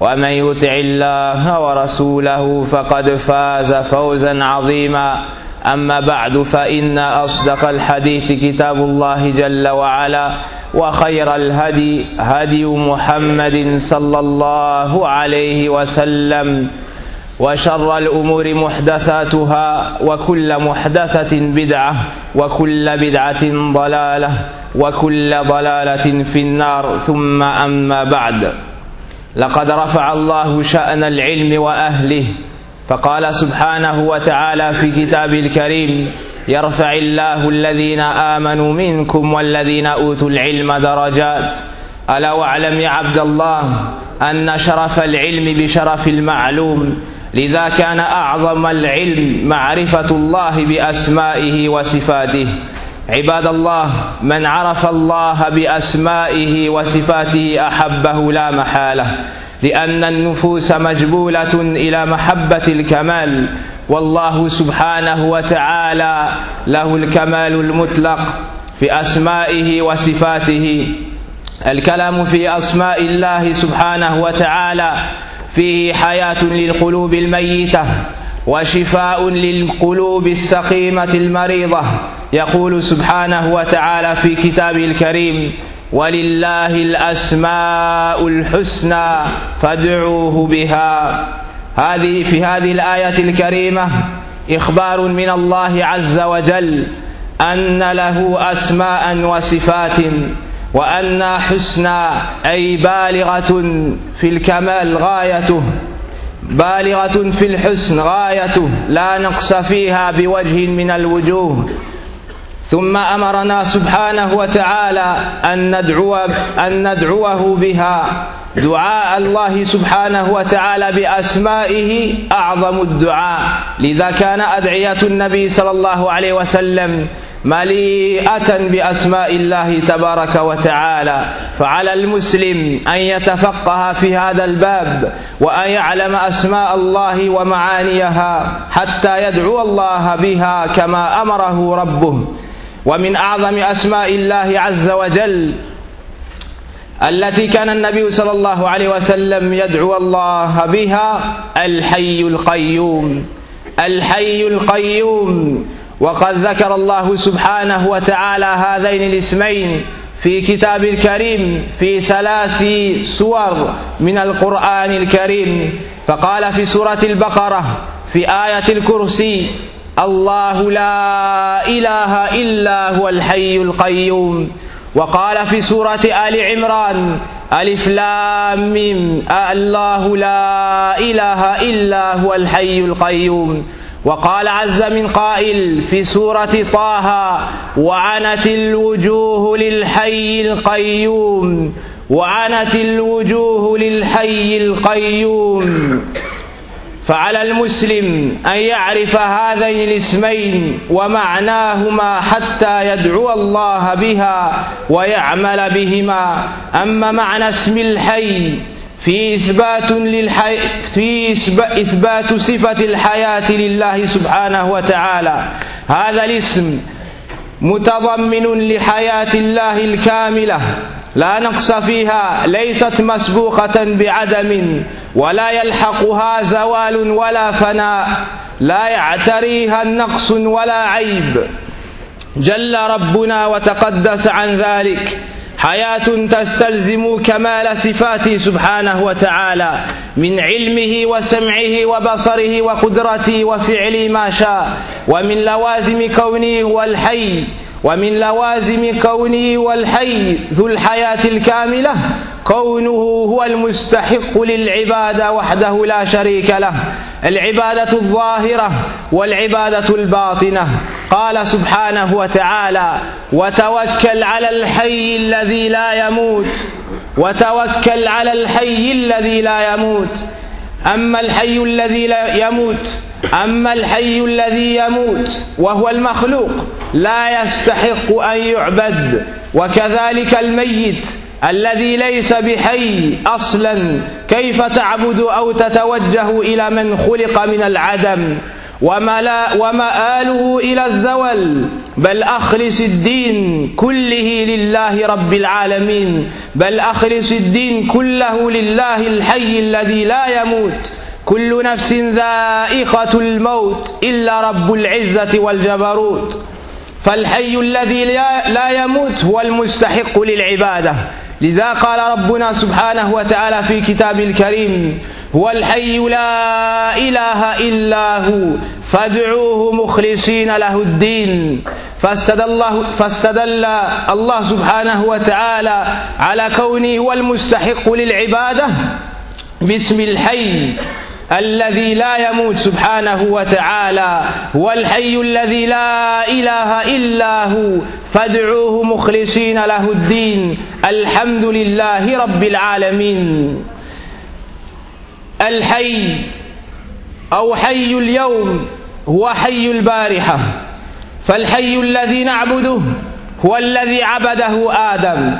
ومن يطع الله ورسوله فقد فاز فوزا عظيما. أما بعد فإن أصدق الحديث كتاب الله جل وعلا وخير الهدي هدي محمد صلى الله عليه وسلم وشر الأمور محدثاتها وكل محدثة بدعة وكل بدعة ضلالة وكل ضلالة في النار. ثم أما بعد لقد رفع الله شأن العلم وأهله فقال سبحانه وتعالى في كتاب الكريم يرفع الله الذين آمنوا منكم والذين أوتوا العلم درجات. ألا واعلم يا عبد الله أن شرف العلم بشرف المعلوم لذا كان أعظم العلم معرفة الله بأسمائه وصفاته. عباد الله من عرف الله بأسمائه وصفاته أحبه لا محالة لأن النفوس مجبولة إلى محبة الكمال والله سبحانه وتعالى له الكمال المطلق في أسمائه وصفاته. الكلام في أسماء الله سبحانه وتعالى فيه حياة للقلوب الميتة وشفاء للقلوب السقيمة المريضة يقول سبحانه وتعالى في كتابه الكريم ولله الأسماء الحسنى فادعوه بها. هذه في هذه الآية الكريمة إخبار من الله عز وجل أن له أسماء وصفات وأن حسنى أي بالغة في الكمال غايته بالغة في الحسن غايته لا نقص فيها بوجه من الوجوه. ثم أمرنا سبحانه وتعالى أن ندعو أن ندعوه بها. دعاء الله سبحانه وتعالى بأسمائه أعظم الدعاء. لذا كان أدعية النبي صلى الله عليه وسلم مليئة بأسماء الله تبارك وتعالى. فعلى المسلم أن يتفقه في هذا الباب وأن يعلم أسماء الله ومعانيها حتى يدعو الله بها كما أمره ربه. ومن أعظم أسماء الله عز وجل التي كان النبي صلى الله عليه وسلم يدعو الله بها الحي القيوم. الحي القيوم. وقد ذكر الله سبحانه وتعالى هذين الاسمين في كتاب الكريم في ثلاث سور من القرآن الكريم. فقال في سورة البقرة في آية الكرسي الله لا إله إلا هو الحي القيوم. وقال في سورة آل عمران ألف لام ميم الله لا إله إلا هو الحي القيوم. وقال عز من قائل في سورة طه وعنت الوجوه للحي القيوم. وعنت الوجوه للحي القيوم. فعلى المسلم أن يعرف هذين الاسمين ومعناهما حتى يدعو الله بها ويعمل بهما. أما معنى اسم الحي في إثبات للحي في إثبات صفة الحياة لله سبحانه وتعالى. هذا الاسم متضمن لحياة الله الكاملة لا نقص فيها ليست مسبوقة بعدم. ولا يلحقها زوال ولا فناء لا يعتريها نقص ولا عيب. جل ربنا وتقدس عن ذلك. حياة تستلزم كمال صفاته سبحانه وتعالى من علمه وسمعه وبصره وقدرته وفعل ما شاء. ومن لوازم كونه هو الحي ومن لوازم كونه هو الحي ذو الحياة الكاملة كونه هو المستحق للعبادة وحده لا شريك له. العبادة الظاهرة والعبادة الباطنة. قال سبحانه وتعالى وتوكل على الحي الذي لا يموت. وتوكل على الحي الذي لا يموت. أما الحي الذي لا يموت أما الحي الذي يموت وهو المخلوق لا يستحق أن يعبد. وكذلك الميت الذي ليس بحي أصلا كيف تعبد أو تتوجه إلى من خلق من العدم؟ ومآله إلى الزوال؟ بل أخلص الدين كله لله رب العالمين. بل أخلص الدين كله لله الحي الذي لا يموت. كل نفس ذائقة الموت إلا رب العزة والجبروت. فالحي الذي لا يموت هو المستحق للعبادة. لذا قال ربنا سبحانه وتعالى في كتاب الكريم هو الحي لا إله إلا هو فادعوه مخلصين له الدين. فاستدل الله, فاستدل الله سبحانه وتعالى على كونه هو المستحق للعبادة. باسم الحي. الذي لا يموت سبحانه وتعالى هو الحي الذي لا إله إلا هو فادعوه مخلصين له الدين. الحمد لله رب العالمين. الحي أو حي اليوم هو حي البارحة. فالحي الذي نعبده هو الذي عبده آدم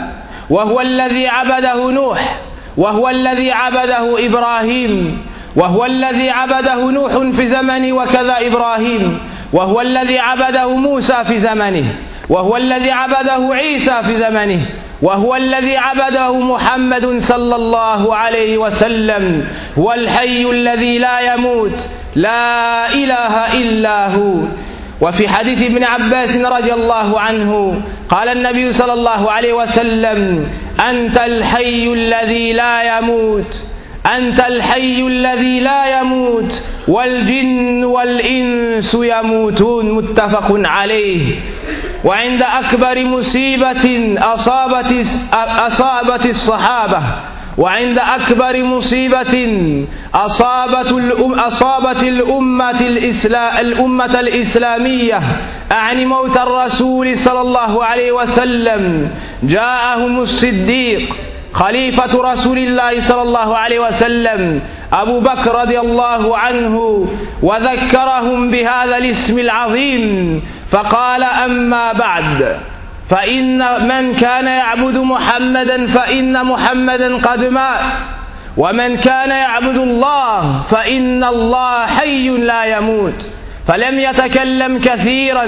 وهو الذي عبده نوح وهو الذي عبده إبراهيم وهو الذي عبده نوح في زمنه وكذا إبراهيم. وهو الذي عبده موسى في زمنه. وهو الذي عبده عيسى في زمنه. وهو الذي عبده محمد صلى الله عليه وسلم. هو الحي الذي لا يموت. لا إله إلا هو. وفي حديث ابن عباس رضي الله عنه قال النبي صلى الله عليه وسلم أنت الحي الذي لا يموت. أنت الحي الذي لا يموت والجن والإنس يموتون متفق عليه. وعند أكبر مصيبة أصابت أصابت الصحابة. وعند أكبر مصيبة أصابت أصابت الأمة الإسلام الأمة الإسلامية. أعني موت الرسول صلى الله عليه وسلم. جاءهم الصديق. خليفة رسول الله صلى الله عليه وسلم أبو بكر رضي الله عنه وذكرهم بهذا الاسم العظيم فقال أما بعد فإن من كان يعبد محمدا فإن محمدا قد مات ومن كان يعبد الله فإن الله حي لا يموت. فلم يتكلم كثيرا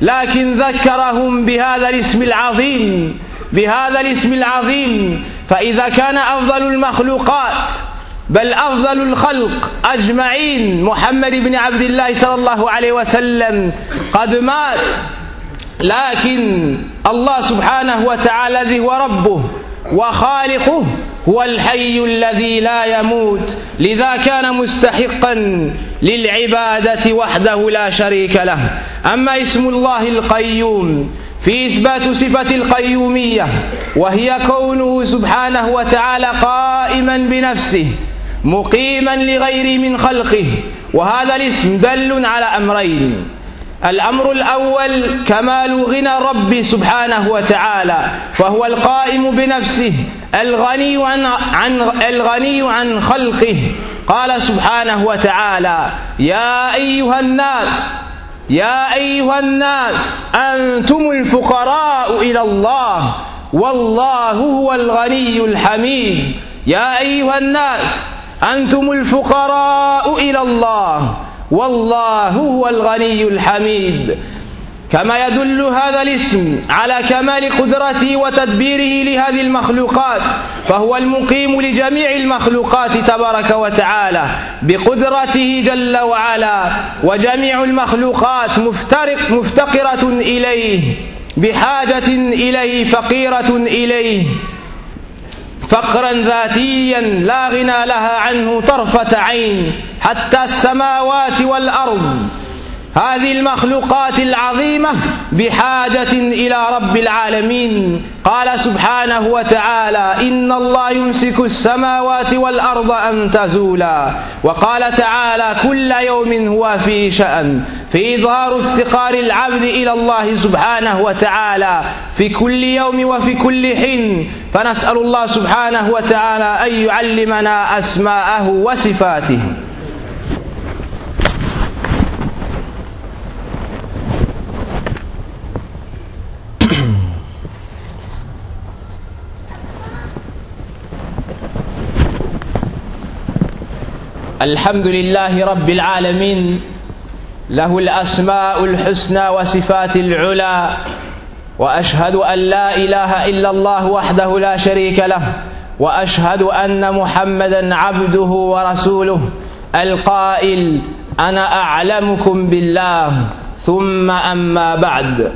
لكن ذكرهم بهذا الاسم العظيم. بهذا الاسم العظيم فإذا كان أفضل المخلوقات بل أفضل الخلق أجمعين محمد بن عبد الله صلى الله عليه وسلم قد مات لكن الله سبحانه وتعالى الذي هو ربه وخالقه هو الحي الذي لا يموت لذا كان مستحقا للعبادة وحده لا شريك له. أما اسم الله القيوم في إثبات صفة القيومية وهي كونه سبحانه وتعالى قائما بنفسه مقيما لغيره من خلقه وهذا الاسم دل على أمرين. الأمر الأول كمال غنى الرب سبحانه وتعالى فهو القائم بنفسه الغني عن, عن الغني عن خلقه. قال سبحانه وتعالى يا أيها الناس يا أيها الناس أنتم الفقراء إلى الله والله هو الغني الحميد. يا أيها الناس أنتم الفقراء إلى الله والله هو الغني الحميد. كما يدل هذا الاسم على كمال قدرته وتدبيره لهذه المخلوقات فهو المقيم لجميع المخلوقات تبارك وتعالى بقدرته جل وعلا وجميع المخلوقات مفترق مفتقرة إليه بحاجة إليه فقيرة إليه فقرا ذاتيا لا غنى لها عنه طرفة عين حتى السماوات والأرض هذه المخلوقات العظيمة بحاجة إلى رب العالمين. قال سبحانه وتعالى إن الله يمسك السماوات والأرض أن تزولا. وقال تعالى كل يوم هو في شأن. في إظهار افتقار العبد إلى الله سبحانه وتعالى. في كل يوم وفي كل حين. فنسأل الله سبحانه وتعالى أن يعلمنا أسماءه وصفاته. الحمد لله رب العالمين له الأسماء الحسنى وصفات العلى وأشهد أن لا إله إلا الله وحده لا شريك له وأشهد أن محمدا عبده ورسوله القائل أنا أعلمكم بالله ثم أما بعد.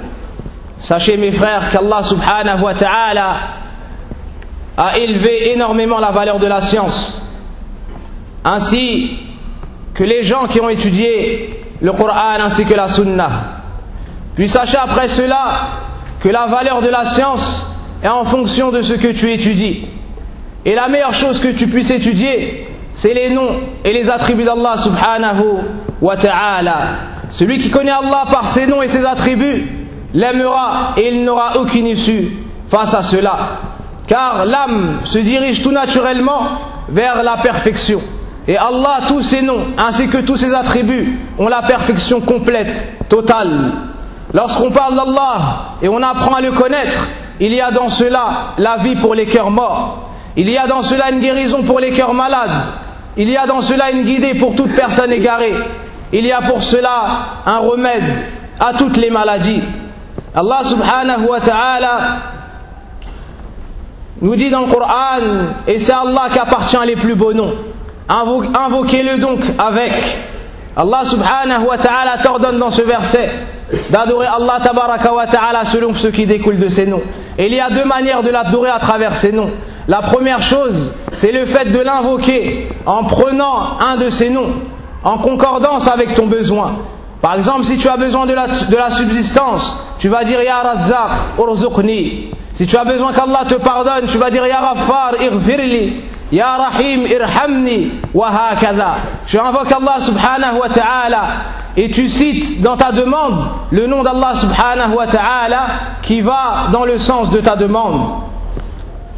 Sachez mes frères qu'Allah subhanahu wa ta'ala a élevé énormément la valeur de la science. Ainsi que les gens qui ont étudié le Coran ainsi que la Sunna. Puis sachez après cela que la valeur de la science est en fonction de ce que tu étudies. Et la meilleure chose que tu puisses étudier, c'est les noms et les attributs d'Allah subhanahu wa ta'ala. Celui qui connaît Allah par ses noms et ses attributs l'aimera et il n'aura aucune issue face à cela. Car l'âme se dirige tout naturellement vers la perfection. Et Allah, tous ses noms, ainsi que tous ses attributs, ont la perfection complète, totale. Lorsqu'on parle d'Allah et on apprend à le connaître, il y a dans cela la vie pour les cœurs morts. Il y a dans cela une guérison pour les cœurs malades. Il y a dans cela une guidée pour toute personne égarée. Il y a pour cela un remède à toutes les maladies. Allah subhanahu wa ta'ala nous dit dans le Coran, et c'est Allah qui appartient les plus beaux noms. Invoquez-le donc avec. Allah subhanahu wa ta'ala t'ordonne dans ce verset d'adorer Allah tabaraka wa ta'ala selon ce qui découle de ses noms. Et il y a deux manières de l'adorer à travers ses noms. La première chose, c'est le fait de l'invoquer en prenant un de ses noms, en concordance avec ton besoin. Par exemple, si tu as besoin de la, de la subsistance, tu vas dire Ya Razzaq, urzuqni. Si tu as besoin qu'Allah te pardonne, tu vas dire Ya Ghaffar, irfirli. Ya Rahim, irhamni. Wa hakadha. Tu invoques Allah subhanahu wa ta'ala et tu cites dans ta demande le nom d'Allah subhanahu wa ta'ala qui va dans le sens de ta demande.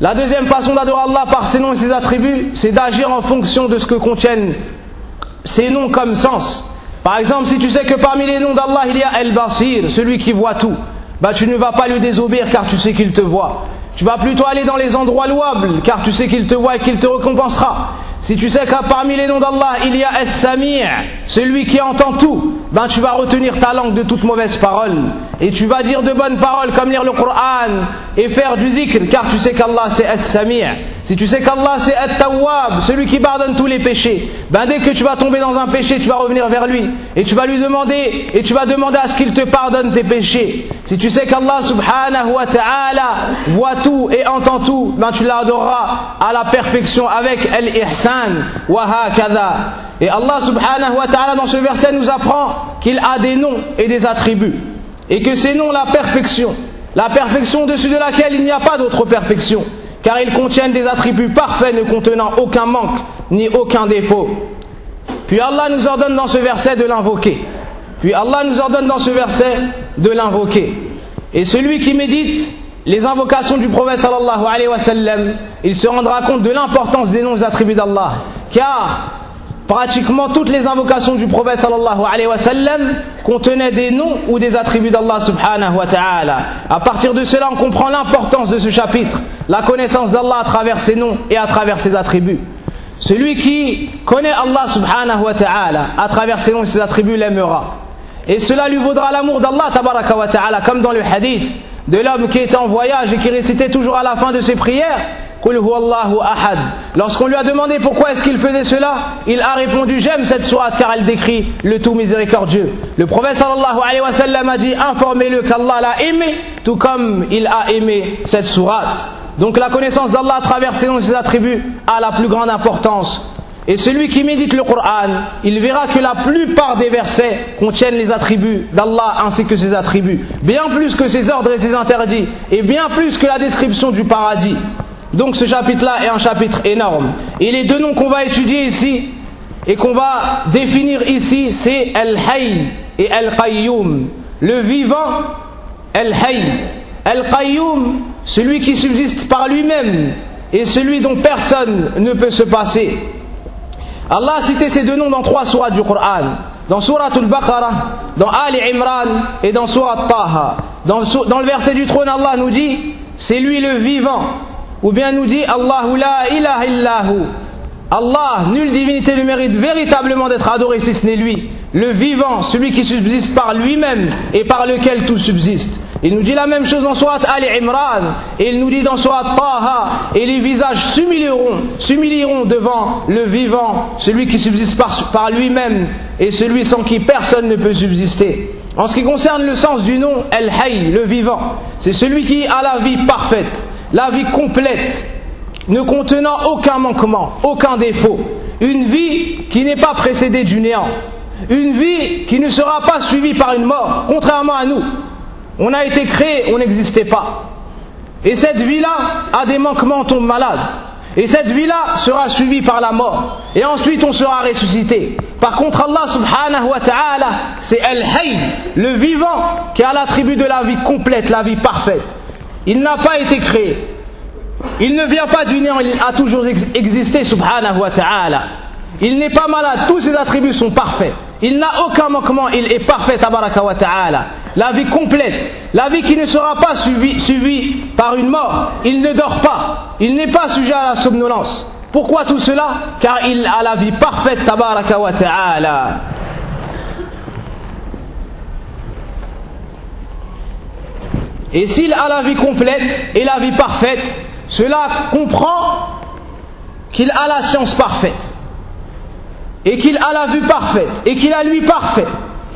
La deuxième façon d'adorer Allah par ses noms et ses attributs, c'est d'agir en fonction de ce que contiennent ces noms comme sens. Par exemple, si tu sais que parmi les noms d'Allah, il y a El-Basir, celui qui voit tout, bah tu ne vas pas lui désobéir car tu sais qu'il te voit. Tu vas plutôt aller dans les endroits louables car tu sais qu'il te voit et qu'il te récompensera. Si tu sais que parmi les noms d'Allah, il y a Es-Samir, celui qui entend tout, ben tu vas retenir ta langue de toute mauvaise parole. Et tu vas dire de bonnes paroles comme lire le Coran et faire du dhikr, car tu sais qu'Allah c'est Es-Samir. Si tu sais qu'Allah c'est At-Tawwab, celui qui pardonne tous les péchés, ben dès que tu vas tomber dans un péché, tu vas revenir vers lui. Et tu vas lui demander, et tu vas demander à ce qu'il te pardonne tes péchés. Si tu sais qu'Allah subhanahu wa ta'ala voit tout et entend tout, ben tu l'adoreras à la perfection avec El-Ihsan et Allah subhanahu wa ta'ala dans ce verset nous apprend qu'il a des noms et des attributs. Et que ces noms, la perfection, la perfection dessus de laquelle il n'y a pas d'autre perfection, car ils contiennent des attributs parfaits ne contenant aucun manque ni aucun défaut. Puis Allah nous ordonne dans ce verset de l'invoquer. Puis Allah nous ordonne dans ce verset de l'invoquer. Et celui qui médite les invocations du prophète sallallahu alayhi wa sallam, il se rendra compte de l'importance des noms attributs d'Allah. Car pratiquement toutes les invocations du prophète sallallahu contenaient des noms ou des attributs d'Allah subhanahu wa ta'ala. À partir de cela, on comprend l'importance de ce chapitre, la connaissance d'Allah à travers ses noms et à travers ses attributs. Celui qui connaît Allah subhanahu wa ta'ala à travers ses noms et ses attributs l'aimera. Et cela lui vaudra l'amour d'Allah comme dans le hadith de l'homme qui était en voyage et qui récitait toujours à la fin de ses prières Lorsqu'on lui a demandé pourquoi est-ce qu'il faisait cela, il a répondu J'aime cette sourate car elle décrit le tout miséricordieux. Le prophète sallallahu alayhi wa sallam a dit Informez-le qu'Allah l'a aimé, tout comme il a aimé cette sourate. Donc la connaissance d'Allah à travers ses ses attributs a la plus grande importance. Et celui qui médite le Coran, il verra que la plupart des versets contiennent les attributs d'Allah ainsi que ses attributs, bien plus que ses ordres et ses interdits, et bien plus que la description du paradis. Donc ce chapitre-là est un chapitre énorme. Et les deux noms qu'on va étudier ici et qu'on va définir ici, c'est Al-Hayy et Al-Qayyum. Le vivant, Al-Hayy. Al-Qayyum, celui qui subsiste par lui-même et celui dont personne ne peut se passer. Allah a cité ces deux noms dans trois sourates du Coran. Dans Surat al-Baqarah, dans Ali Imran et dans Surat Taha. Dans, dans le verset du trône, Allah nous dit, c'est lui le vivant. Ou bien nous dit, Allahu la. Allah, nulle divinité ne mérite véritablement d'être adoré si ce n'est lui, le vivant, celui qui subsiste par lui-même et par lequel tout subsiste. Il nous dit la même chose dans Surat Ali Imran, et il nous dit dans Surat Taha, et les visages s'humilieront, s'humilieront devant le vivant, celui qui subsiste par, par lui-même et celui sans qui personne ne peut subsister. En ce qui concerne le sens du nom El Hayy, le vivant, c'est celui qui a la vie parfaite, la vie complète, ne contenant aucun manquement, aucun défaut, une vie qui n'est pas précédée du néant, une vie qui ne sera pas suivie par une mort, contrairement à nous. On a été créé, on n'existait pas. Et cette vie-là a des manquements, on tombe malade. Et cette vie-là sera suivie par la mort. Et ensuite on sera ressuscité. Par contre Allah subhanahu wa ta'ala, c'est Al-Hayy, le vivant, qui a l'attribut de la vie complète, la vie parfaite. Il n'a pas été créé. Il ne vient pas du néant, il a toujours existé, subhanahu wa ta'ala. Il n'est pas malade, tous ses attributs sont parfaits. Il n'a aucun manquement, il est parfait, tabaraka wa ta'ala. La vie complète, la vie qui ne sera pas suivie, par une mort. Il ne dort pas, il n'est pas sujet à la somnolence. Pourquoi tout cela? Car il a la vie parfaite, tabaraka wa ta'ala. Et s'il a la vie complète et la vie parfaite, cela comprend qu'il a la science parfaite, et qu'il a la vue parfaite, et qu'il a lui parfait,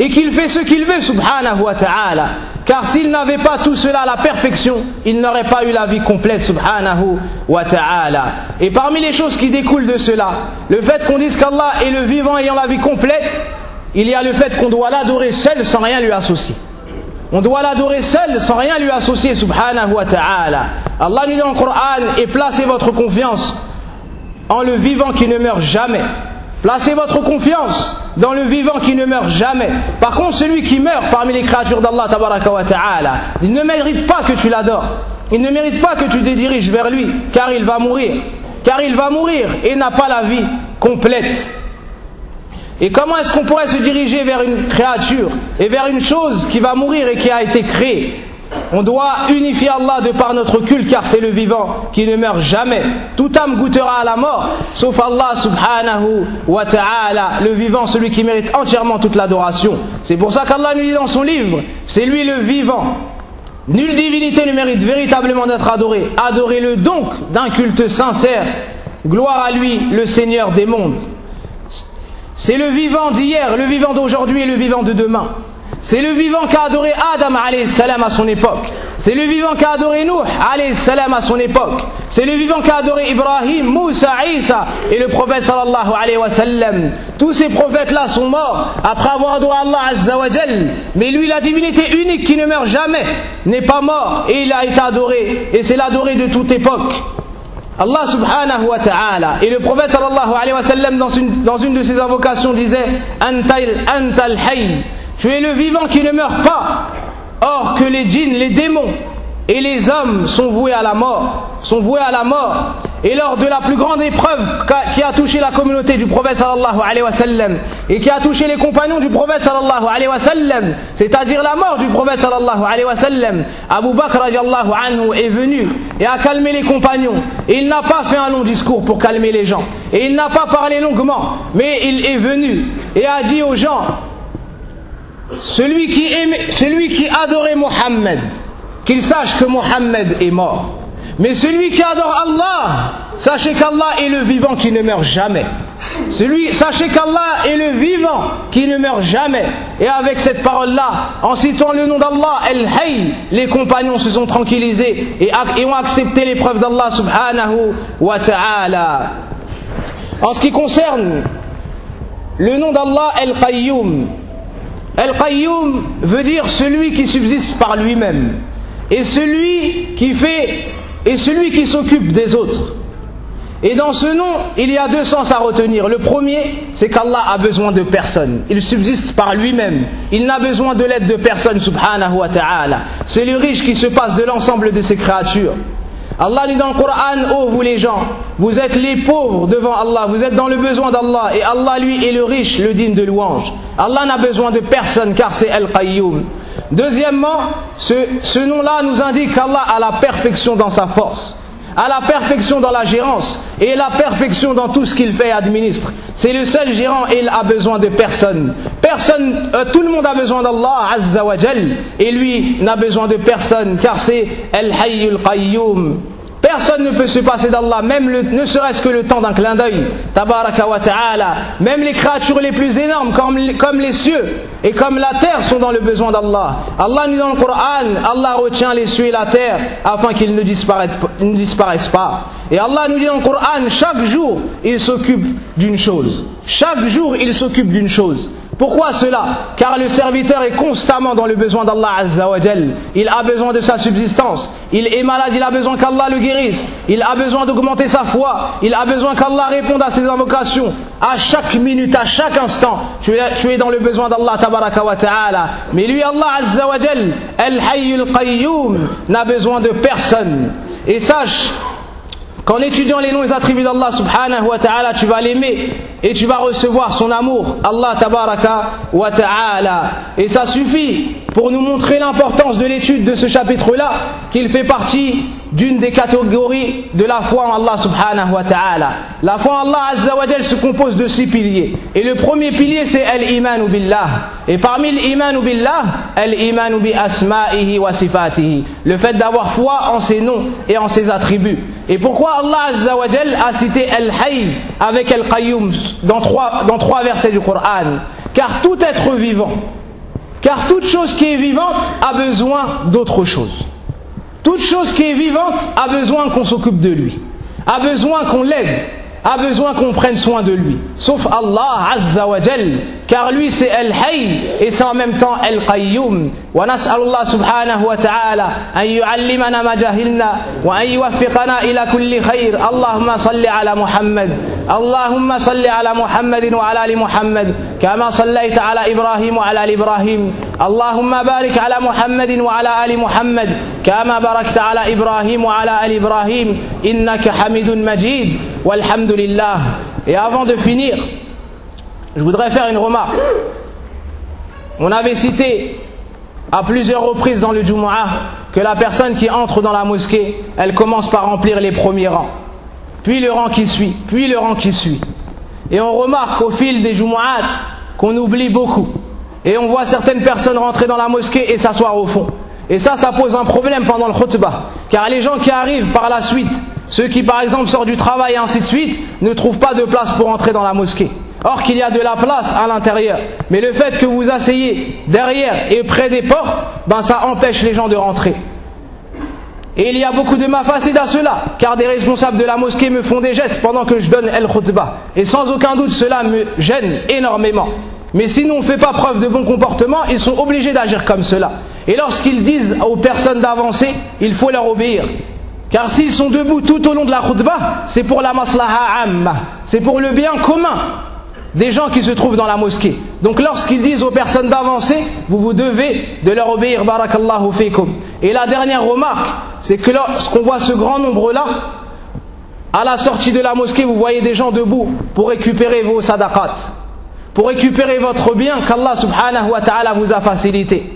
et qu'il fait ce qu'il veut, subhanahu wa ta'ala. Car s'il n'avait pas tout cela à la perfection, il n'aurait pas eu la vie complète, subhanahu wa ta'ala. Et parmi les choses qui découlent de cela, le fait qu'on dise qu'Allah est le vivant ayant la vie complète, il y a le fait qu'on doit l'adorer seul sans rien lui associer. On doit l'adorer seul sans rien lui associer, subhanahu wa ta'ala. Allah nous dit dans le Coran, et placez votre confiance en le vivant qui ne meurt jamais. Placez votre confiance dans le vivant qui ne meurt jamais. Par contre, celui qui meurt parmi les créatures d'Allah, ta'ala, il ne mérite pas que tu l'adores. Il ne mérite pas que tu te diriges vers lui, car il va mourir. Car il va mourir et n'a pas la vie complète. Et comment est-ce qu'on pourrait se diriger vers une créature et vers une chose qui va mourir et qui a été créée? On doit unifier Allah de par notre culte car c'est le vivant qui ne meurt jamais. Toute âme goûtera à la mort, sauf Allah subhanahu wa ta'ala, le vivant, celui qui mérite entièrement toute l'adoration. C'est pour ça qu'Allah nous dit dans son livre, c'est lui le vivant. Nulle divinité ne mérite véritablement d'être adorée. Adorez-le donc d'un culte sincère. Gloire à lui, le Seigneur des mondes. C'est le vivant d'hier, le vivant d'aujourd'hui et le vivant de demain. C'est le vivant qu'a adoré Adam salam à son époque. C'est le vivant qu'a adoré Nuh salam à son époque. C'est le vivant qu'a adoré Ibrahim, Moussa, Isa et le prophète sallallahu wa. Tous ces prophètes-là sont morts après avoir adoré Allah azza wa jal. Mais lui, la divinité unique qui ne meurt jamais, n'est pas mort et il a été adoré. Et c'est l'adoré de toute époque. Allah subhanahu wa ta'ala. Et le prophète sallallahu alayhi wa sallam dans une, dans une de ses invocations disait Antal, antal hayy. Tu es le vivant qui ne meurt pas. Or que les djinns, les démons et les hommes sont voués à la mort, sont voués à la mort. Et lors de la plus grande épreuve qui a touché la communauté du prophète sallallahu alayhi wa sallam, et qui a touché les compagnons du prophète sallallahu alayhi wa sallam, c'est-à-dire la mort du prophète sallallahu alayhi wa sallam, Abu Bakr radiallahu anhu est venu et a calmé les compagnons. Et il n'a pas fait un long discours pour calmer les gens. Et il n'a pas parlé longuement, mais il est venu et a dit aux gens, celui qui, celui qui adorait Mohammed, qu'il sache que Mohammed est mort. Mais celui qui adore Allah, sachez qu'Allah est le vivant qui ne meurt jamais. Celui, sachez qu'Allah est le vivant qui ne meurt jamais. Et avec cette parole-là, en citant le nom d'Allah, El Hay, les compagnons se sont tranquillisés et, et ont accepté l'épreuve d'Allah subhanahu wa ta'ala. En ce qui concerne le nom d'Allah, El Qayyum, El Qayyum veut dire celui qui subsiste par lui-même et celui qui fait et celui qui s'occupe des autres. Et dans ce nom, il y a deux sens à retenir. Le premier, c'est qu'Allah a besoin de personne. Il subsiste par lui-même. Il n'a besoin de l'aide de personne, subhanahu wa ta'ala. C'est le riche qui se passe de l'ensemble de ses créatures. Allah dit dans le Coran, oh vous les gens, vous êtes les pauvres devant Allah, vous êtes dans le besoin d'Allah, et Allah lui est le riche, le digne de louange. Allah n'a besoin de personne car c'est Al-Qayyum. Deuxièmement, ce, ce nom-là nous indique qu'Allah a la perfection dans sa force à la perfection dans la gérance et la perfection dans tout ce qu'il fait et administre. C'est le seul gérant et il a besoin de personne. Personne, euh, tout le monde a besoin d'Allah Azza et lui n'a besoin de personne car c'est El Hayyul Qayyum. Personne ne peut se passer d'Allah, même ne serait-ce que le temps d'un clin d'œil. Tabaraka wa ta'ala. Même les créatures les plus énormes, comme, les cieux et comme la terre, sont dans le besoin d'Allah. Allah nous dit dans le Coran, Allah retient les cieux et la terre afin qu'ils ne disparaissent, ne disparaissent pas. Et Allah nous dit dans le Coran, chaque jour, il s'occupe d'une chose. Chaque jour, il s'occupe d'une chose. Pourquoi cela Car le serviteur est constamment dans le besoin d'Allah Azza wa Jal. Il a besoin de sa subsistance. Il est malade, il a besoin qu'Allah le guérisse. Il a besoin d'augmenter sa foi. Il a besoin qu'Allah réponde à ses invocations. À chaque minute, à chaque instant, tu es, dans le besoin d'Allah tabaraka wa ta'ala. Mais lui, Allah Azza wa Jal, El Hayyul Qayyum, n'a besoin de personne. Et sache qu'en étudiant les noms et attributs d'Allah subhanahu wa ta'ala, tu vas l'aimer et tu vas recevoir son amour, Allah tabaraka wa ta'ala. Et ça suffit pour nous montrer l'importance de l'étude de ce chapitre-là, qu'il fait partie d'une des catégories de la foi en Allah subhanahu wa ta'ala. La foi en Allah azza wa se compose de six piliers. Et le premier pilier c'est al-imanu billah. Et parmi l'imanu billah, al-imanu bi asma'ihi wa sifatihi. Le fait d'avoir foi en ses noms et en ses attributs. Et pourquoi Allah azza a cité al-hayy avec al-qayyum dans trois, dans trois versets du Coran? Car tout être vivant, car toute chose qui est vivante a besoin d'autre chose. Toute chose qui est vivante a besoin qu'on s'occupe de lui, a besoin qu'on l'aide, a besoin qu'on prenne soin de lui. Sauf Allah Azza wa car lui c'est Al-Hayy et c'est en même temps Al-Qayyum. ونسأل الله سبحانه وتعالى أن يعلمنا ما جهلنا وأن يوفقنا إلى كل خير اللهم صل على محمد اللهم صل على محمد وعلى آل محمد كما صليت على إبراهيم وعلى آل إبراهيم اللهم بارك على محمد وعلى آل محمد كما باركت على إبراهيم وعلى آل إبراهيم إنك حميد مجيد والحمد لله Et avant de finir, je voudrais faire une remarque. On avait cité à plusieurs reprises dans le Jumu'ah que la personne qui entre dans la mosquée, elle commence par remplir les premiers rangs, puis le rang qui suit, puis le rang qui suit. Et on remarque au fil des Jumu'at qu'on oublie beaucoup. Et on voit certaines personnes rentrer dans la mosquée et s'asseoir au fond. Et ça, ça pose un problème pendant le khutbah. Car les gens qui arrivent par la suite, ceux qui par exemple sortent du travail et ainsi de suite, ne trouvent pas de place pour entrer dans la mosquée. Or qu'il y a de la place à l'intérieur. Mais le fait que vous asseyez derrière et près des portes, ben ça empêche les gens de rentrer. Et il y a beaucoup de mafacid à cela, car des responsables de la mosquée me font des gestes pendant que je donne el khutbah. Et sans aucun doute, cela me gêne énormément. Mais sinon on ne fait pas preuve de bon comportement, ils sont obligés d'agir comme cela. Et lorsqu'ils disent aux personnes d'avancer, il faut leur obéir. Car s'ils sont debout tout au long de la khutbah, c'est pour la maslaha amma, c'est pour le bien commun des gens qui se trouvent dans la mosquée. Donc lorsqu'ils disent aux personnes d'avancer, vous vous devez de leur obéir, barakallahu. Et la dernière remarque, c'est que lorsqu'on voit ce grand nombre-là, à la sortie de la mosquée, vous voyez des gens debout pour récupérer vos sadaqat, pour récupérer votre bien qu'Allah subhanahu wa ta'ala vous a facilité.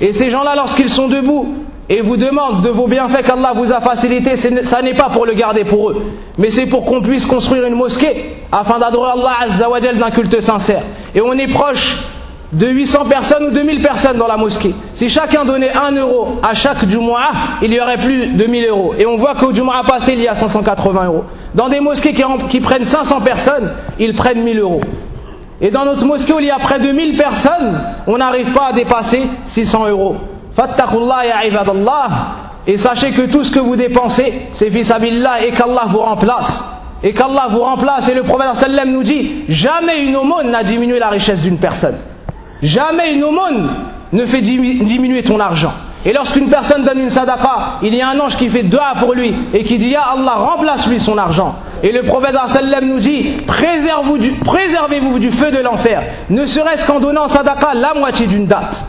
Et ces gens-là, lorsqu'ils sont debout, et vous demande de vos bienfaits qu'Allah vous a facilité, ça n'est pas pour le garder pour eux, mais c'est pour qu'on puisse construire une mosquée afin d'adorer Allah Azza wa d'un culte sincère. Et on est proche de 800 personnes ou 2000 personnes dans la mosquée. Si chacun donnait 1 euro à chaque Jumu'ah, il y aurait plus de 1000 euros. Et on voit qu'au Jumu'ah passé, il y a 580 euros. Dans des mosquées qui, qui prennent 500 personnes, ils prennent 1000 euros. Et dans notre mosquée où il y a près de 1000 personnes, on n'arrive pas à dépasser 600 euros. Et sachez que tout ce que vous dépensez, c'est fisabillah et qu'Allah vous remplace. Et qu'Allah vous remplace. Et le prophète nous dit, jamais une aumône n'a diminué la richesse d'une personne. Jamais une aumône ne fait diminuer ton argent. Et lorsqu'une personne donne une sadaqa, il y a un ange qui fait dua pour lui et qui dit Ya Allah, remplace-lui son argent. Et le prophète nous dit Préservez-vous du feu de l'enfer, ne serait-ce qu'en donnant sadaqa la moitié d'une date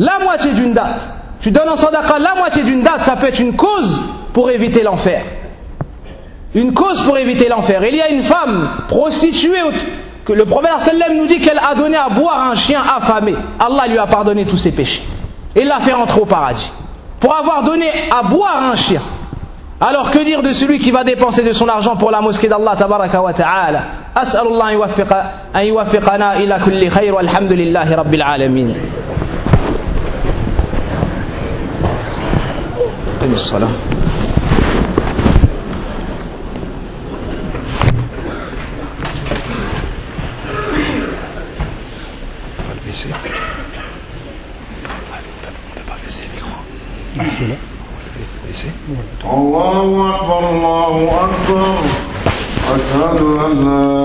La moitié d'une date. Tu donnes en sadaqa la moitié d'une date, ça peut être une cause pour éviter l'enfer. Une cause pour éviter l'enfer. Il y a une femme prostituée que le prophète sallam nous dit qu'elle a donné à boire un chien affamé. Allah lui a pardonné tous ses péchés et l'a fait rentrer au paradis. Pour avoir donné à boire un chien. Alors que dire de celui qui va dépenser de son argent pour la mosquée d'Allah tabaraka wa ta'ala أسأل الله أن يوفقنا إلى كل خير والحمد لله رب العالمين الصلاة. الله أكبر الله أكبر أشهد أن لا